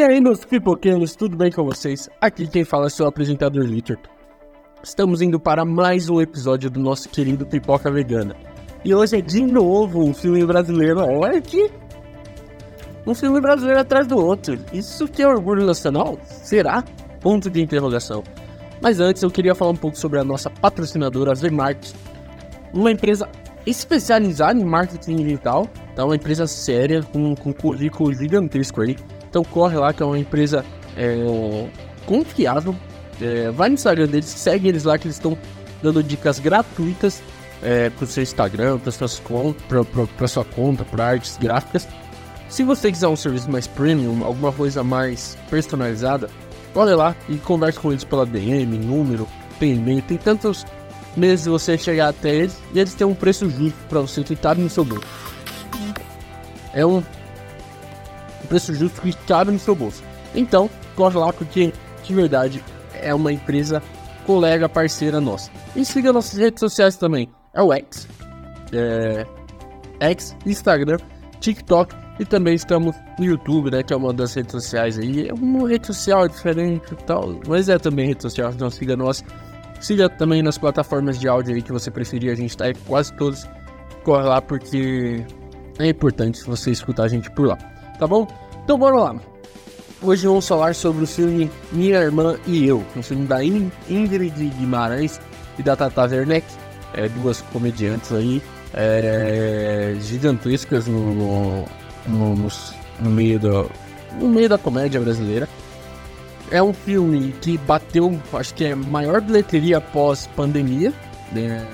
E aí, meus pipoqueiros, tudo bem com vocês? Aqui quem fala é seu apresentador Litter. Estamos indo para mais um episódio do nosso querido Pipoca Vegana. E hoje é de novo um filme brasileiro. Olha aqui! Um filme brasileiro atrás do outro. Isso que é orgulho nacional? Será? Ponto de interrogação. Mas antes eu queria falar um pouco sobre a nossa patrocinadora, a Vmarket. Uma empresa especializada em marketing digital. Então, uma empresa séria, com, com currículo gigantesco aí então corre lá que é uma empresa é, confiável. É, vai no Instagram deles, segue eles lá que eles estão dando dicas gratuitas é, para o seu Instagram, para sua conta, para artes gráficas. Se você quiser um serviço mais premium, alguma coisa mais personalizada, olha lá e converse com eles pela DM, número, e-mail, tem tantos meses de você chegar até eles e eles têm um preço justo para você que no seu bolso. É um preço justo que cabe no seu bolso. Então, corre lá porque, de verdade, é uma empresa colega, parceira nossa. E siga nossas redes sociais também. É o X, é, X, Instagram, TikTok e também estamos no YouTube, né? Que é uma das redes sociais aí. É uma rede social diferente e tal, mas é também rede social, então siga nós. Siga também nas plataformas de áudio aí que você preferir, a gente tá aí quase todos. Corre lá porque é importante você escutar a gente por lá tá bom? Então bora lá. Hoje vamos falar sobre o filme Minha Irmã e Eu, um filme da Ingrid Guimarães e da Tata Werneck, é, duas comediantes aí, é, gigantescas no, no, no, no, meio do, no meio da comédia brasileira. É um filme que bateu, acho que é a maior bilheteria após pandemia né,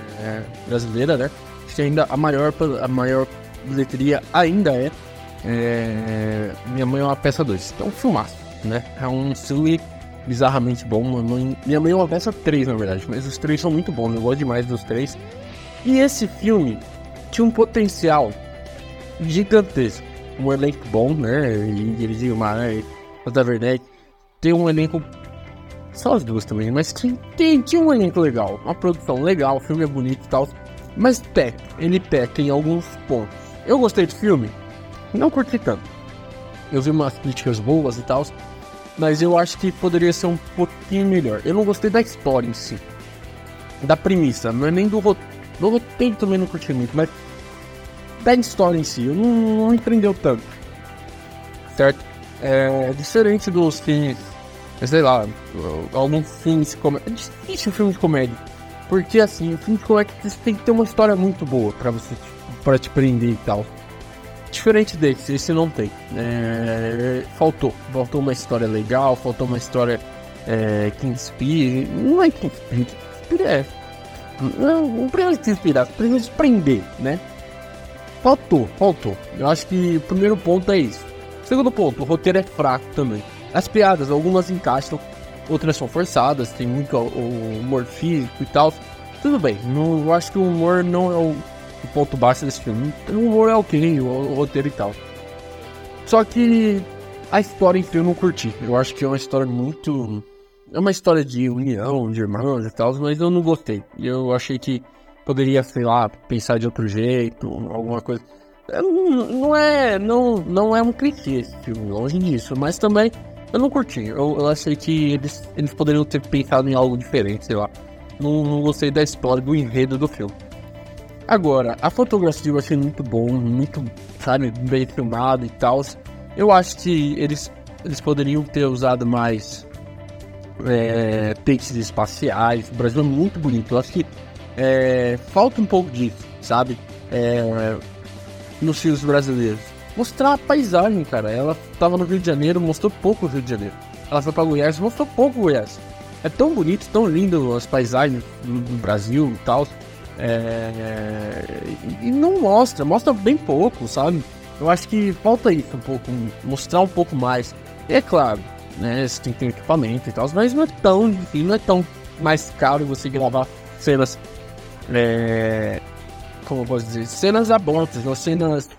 brasileira, né? Acho que ainda a maior, a maior bilheteria ainda é é, minha mãe é uma peça 2. Então, filmaço, né? É um filme bizarramente bom. Minha mãe, minha mãe é uma peça 3, na verdade, mas os três são muito bons. Eu gosto demais dos três. E esse filme tinha um potencial gigantesco. Um elenco bom, né? E eles Guimarães, da Werneck. Tem um elenco. Só as duas também, mas tem, tem, tinha um elenco legal. Uma produção legal, o filme é bonito e tal. Mas peca, ele peca em alguns pontos. Eu gostei do filme? Não curti tanto. Eu vi umas críticas boas e tal, mas eu acho que poderia ser um pouquinho melhor. Eu não gostei da história em si, da premissa, não é nem do roteiro. Do roteiro também não curti muito, mas da história em si, eu não, não empreendeu tanto. Certo? É diferente dos filmes, sei lá, alguns filmes de comédia. É difícil filme de comédia. Porque assim, o filme de comédia tem que ter uma história muito boa pra você para te prender e tal. Diferente desse, esse não tem. É, faltou. Faltou uma história legal, faltou uma história é, que inspire. Não é que inspire, inspire é. Não, não precisa te inspirar, precisa te prender, né? Faltou, faltou. Eu acho que o primeiro ponto é isso. Segundo ponto, o roteiro é fraco também. As piadas, algumas encaixam, outras são forçadas, tem muito humor físico e tal. Tudo bem, não, eu acho que o humor não é o o ponto baixo desse filme. O humor é ok, o, roteiro e tal. Só que a história em si eu não curti. Eu acho que é uma história muito. É uma história de união, de irmãos e tal, mas eu não gostei. Eu achei que poderia, sei lá, pensar de outro jeito, alguma coisa. Não, não é. Não, não é um clichê esse filme, longe disso, mas também eu não curti. Eu, eu achei que eles, eles poderiam ter pensado em algo diferente, sei lá. Não, não gostei da história, do enredo do filme. Agora, a fotografia eu achei muito bom, muito, sabe, bem filmado e tal. Eu acho que eles, eles poderiam ter usado mais é, takes espaciais. O Brasil é muito bonito. Eu acho que é, falta um pouco disso, sabe? É, nos filmes brasileiros. Mostrar a paisagem, cara. Ela tava no Rio de Janeiro, mostrou pouco o Rio de Janeiro. Ela foi pra Goiás, mostrou pouco Goiás. É tão bonito, tão lindo as paisagens do Brasil e tal. É, e não mostra, mostra bem pouco, sabe? Eu acho que falta isso um pouco, mostrar um pouco mais. E é claro, né? Você tem que ter equipamento e tal, mas não é tão difícil, não é tão mais caro você gravar cenas. É, como eu posso dizer? Cenas abertas, ou cenas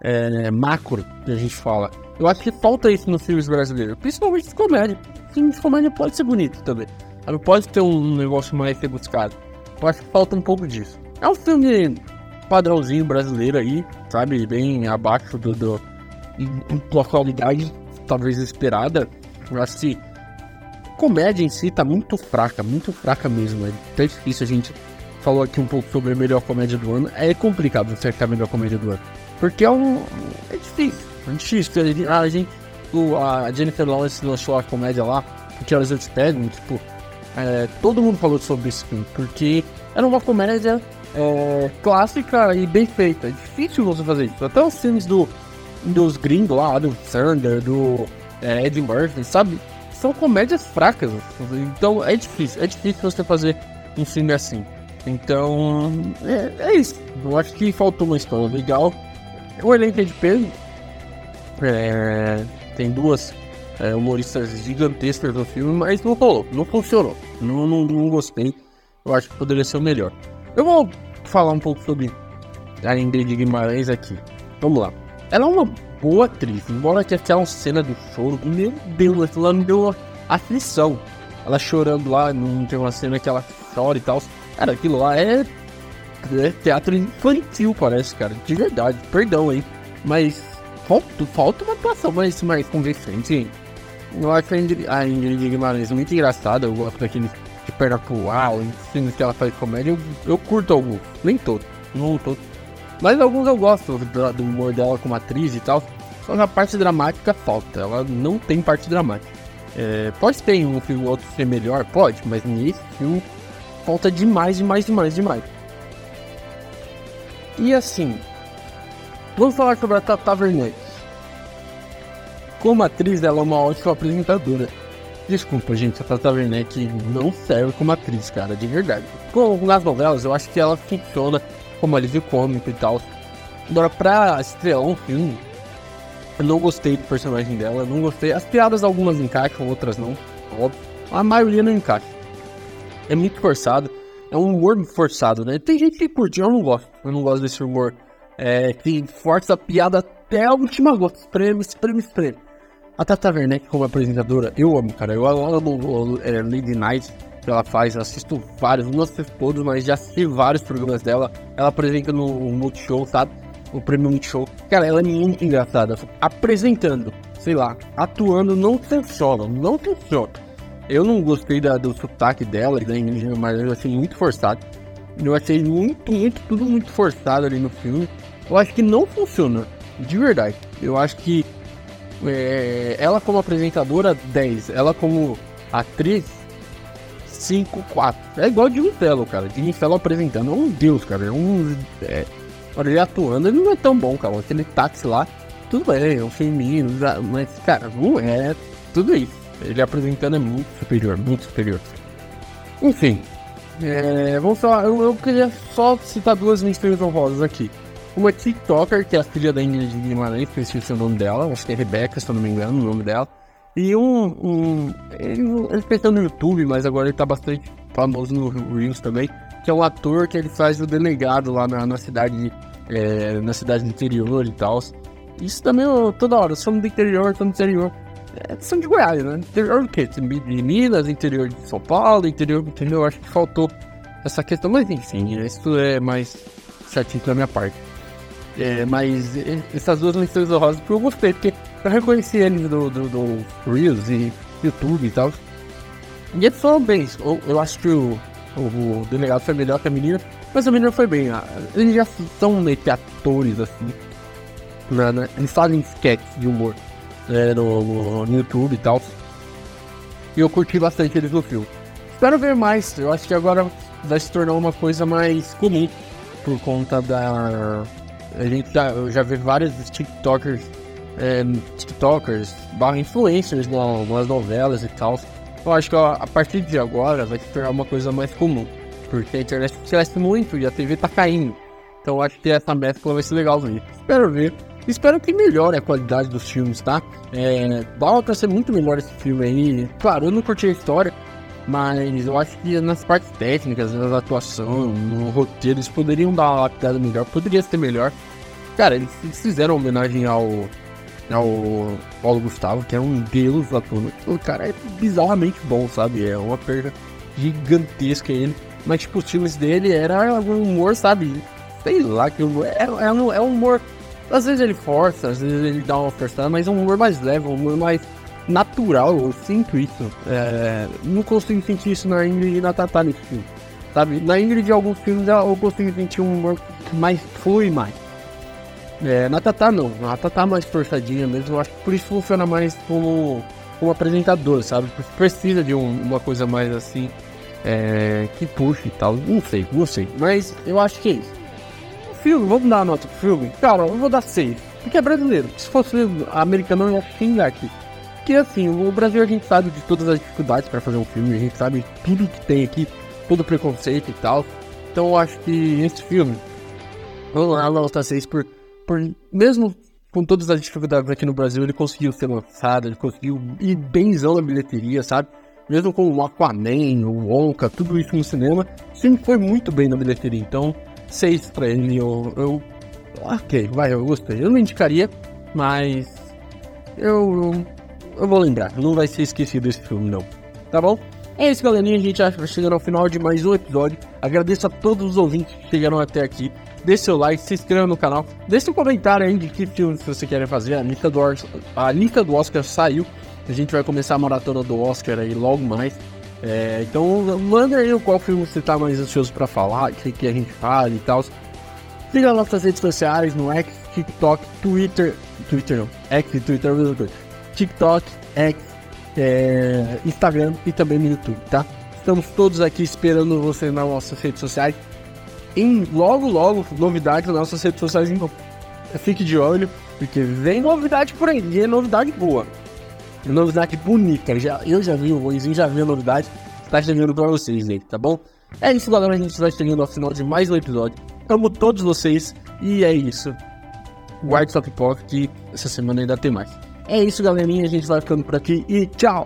é, macro, que a gente fala. Eu acho que falta isso nos filmes brasileiros, principalmente de comédia. Filme de comédia pode ser bonito também. Pode ter um negócio mais rebuscado. Eu acho que falta um pouco disso. É um filme padrãozinho brasileiro aí, sabe? Bem abaixo do. do em, qualidade talvez esperada. Eu acho que a comédia em si tá muito fraca, muito fraca mesmo. É até difícil a gente falou aqui um pouco sobre a melhor comédia do ano. É complicado acertar a melhor comédia do ano. Porque é um. É difícil. É difícil. A, gente, a Jennifer Lawrence lançou a comédia lá, porque elas eu te pego, tipo. É, todo mundo falou sobre esse filme, porque era uma comédia é, clássica e bem feita. É difícil você fazer isso. Até os filmes do, dos gringos lá, do Sander, do é, Eddie Murphy, sabe? São comédias fracas. Então é difícil. É difícil você fazer um filme assim. Então, é, é isso. Eu acho que faltou uma história legal. O elenco é de peso. É, tem duas é, humoristas gigantescas no filme, mas não rolou, não funcionou. Não, não, não gostei. Eu acho que poderia ser o melhor. Eu vou falar um pouco sobre a Ingrid Guimarães aqui. Vamos lá. Ela é uma boa atriz, embora que aquela cena do choro, meu Deus, ela me deu aflição. Ela chorando lá, não tem uma cena que ela chora e tal. Cara, aquilo lá é, é teatro infantil, parece, cara. De verdade, perdão aí. Mas falta, falta uma atuação mais, mais convincente. Eu acho a Ingrid, Guimarães muito engraçada. Eu gosto daquele de perna pro ar, filmes que ela faz comédia, eu, eu curto alguns. Nem todos, não todos. Mas alguns eu gosto do, do humor dela como atriz e tal. Só que a parte dramática falta. Ela não tem parte dramática. É, pode ter um filme outro ser melhor, pode, mas nesse filme falta demais, demais, demais, demais. E assim, vamos falar sobre a Tata Werneck. Como atriz, ela é uma ótima apresentadora. Desculpa, gente, a Tata Werneck não serve como atriz, cara, de verdade. Com, nas novelas, eu acho que ela funciona como alívio cômico e tal. Agora, pra estrelar um filme, eu não gostei do personagem dela, não gostei. As piadas, algumas encaixam, outras não, óbvio. A maioria não encaixa. É muito forçado, é um humor forçado, né? Tem gente que curte, eu não gosto. Eu não gosto desse humor é, que força a piada até a última gota. Espreme, espreme, espreme. A Tata Werneck como apresentadora, eu amo, cara. Eu amo é, Lady Night que ela faz, assisto vários, não assisto todos, mas já assisti vários programas dela. Ela apresenta no Multishow, sabe? O prêmio Multishow. Cara, ela é muito engraçada. Apresentando, sei lá, atuando não funciona, não funciona. Eu não gostei da, do sotaque dela, mas eu achei muito forçado. Eu achei muito, muito, tudo muito forçado ali no filme. Eu acho que não funciona, de verdade. Eu acho que é, ela como apresentadora, 10. Ela como atriz, 5, 4. É igual de Fellow, cara. De Fellow apresentando. É um deus, cara. É um. É, olha, ele atuando, ele não é tão bom, cara. Aquele táxi lá, tudo bem, é um feminino, mas, cara, não é tudo isso. Ele apresentando é muito superior, muito superior. Enfim, é, vamos falar. Eu, eu, queria só citar duas menções honrosas aqui. Uma TikToker, que é a filha da Ingrid Guimarães, que eu esqueci o nome dela, acho que é Rebeca, se eu não me engano, o nome dela. E um. um ele, ele fez no YouTube, mas agora ele tá bastante famoso no Reels também. Que é um ator que ele faz o delegado lá na, na cidade. É, na cidade do interior e tal. Isso também eu, toda hora, somos do interior, somos do interior. É, são de Goiás, né? Interior do quê? De Minas, interior de São Paulo, interior, entendeu? Acho que faltou essa questão, mas enfim, isso é mais certinho da minha parte. É, mas essas duas menções honrosas que eu gostei, porque eu reconheci eles do, do, do Reels e YouTube e tal. E eles foram bem. Eu, eu acho que o, o, o, delegado foi melhor que a menina, mas a menina foi bem. Eles já são meio que atores assim. Né, né? Eles fazem sketches de humor né, no, no YouTube e tal. E eu curti bastante eles no filme. Espero ver mais. Eu acho que agora vai se tornar uma coisa mais comum por conta da a gente já, eu já vi vários TikTokers, é, TikTokers, barra influencers no, nas novelas e tal. Eu acho que ó, a partir de agora vai se tornar uma coisa mais comum. Porque a internet cresce muito e a TV tá caindo. Então acho que essa mescla vai ser legal ver. Espero ver. Espero que melhore a qualidade dos filmes, tá? É, volta a ser muito melhor esse filme aí. Claro, eu não curti a história, mas eu acho que nas partes técnicas, na atuação, no roteiro, eles poderiam dar uma lapidada melhor, poderia ser melhor. Cara, eles, fizeram homenagem ao, ao Paulo Gustavo, que é um deus ator. O cara é bizarramente bom, sabe? É uma perda gigantesca ele. Mas, tipo, os filmes dele era um humor, sabe? Sei lá, que é, é, é um humor Às vezes ele força, às vezes ele dá uma forçada, mas é um humor mais leve, um humor mais natural, eu sinto isso. É, não consigo sentir isso na Ingrid e na Tatá nesse filme. Sabe? Na Ingrid de alguns filmes eu consigo sentir um humor mais flui mais. É, na Tatá não, a Tatá é mais forçadinha mesmo, eu acho que por isso funciona mais como, como apresentador, sabe? Precisa de um, uma coisa mais assim, é, que puxa e tal. Não sei, não sei, mas eu acho que é isso. O filme, vamos dar a nota pro filme? Cara, eu vou dar 6, porque é brasileiro. Se fosse americano, eu ia xingar aqui. Porque assim, o Brasil a gente sabe de todas as dificuldades para fazer um filme, a gente sabe tudo que tem aqui, todo preconceito e tal. Então eu acho que esse filme, vamos lá, nota 6 por por, mesmo com todas as dificuldades aqui no Brasil, ele conseguiu ser lançado, ele conseguiu ir benzão na bilheteria, sabe? Mesmo com o Aquaman, o Onca, tudo isso no cinema, sempre foi muito bem na bilheteria. Então, seis pra ele, eu, eu. Ok, vai, eu gostei. Eu não indicaria, mas. Eu, eu. Eu vou lembrar, não vai ser esquecido esse filme, não. Tá bom? É isso, galerinha. A gente já chegando ao final de mais um episódio. Agradeço a todos os ouvintes que chegaram até aqui deixe seu like, se inscreva no canal, deixe um comentário aí de que filmes você quer fazer. A lista, do, a lista do Oscar saiu, a gente vai começar a maratona do Oscar aí logo mais. É, então manda aí qual filme você tá mais ansioso para falar, que, que a gente fale e tal. Siga nossas redes sociais, no X, TikTok, Twitter, Twitter não, X e Twitter é a mesma coisa. TikTok, X, é, Instagram e também no YouTube, tá? Estamos todos aqui esperando você nas nossas redes sociais em logo, logo, novidades nas nossas redes sociais. Então, fique de olho, porque vem novidade por aí, e é novidade boa. É novidade bonita. Já, eu já vi, o Luizinho já viu a novidade. Tá chegando pra vocês aí, tá bom? É isso, galera. A gente vai chegando ao final de mais um episódio. Amo todos vocês e é isso. Guarde sua pipoca que essa semana ainda tem mais. É isso, galerinha. A gente vai ficando por aqui e tchau!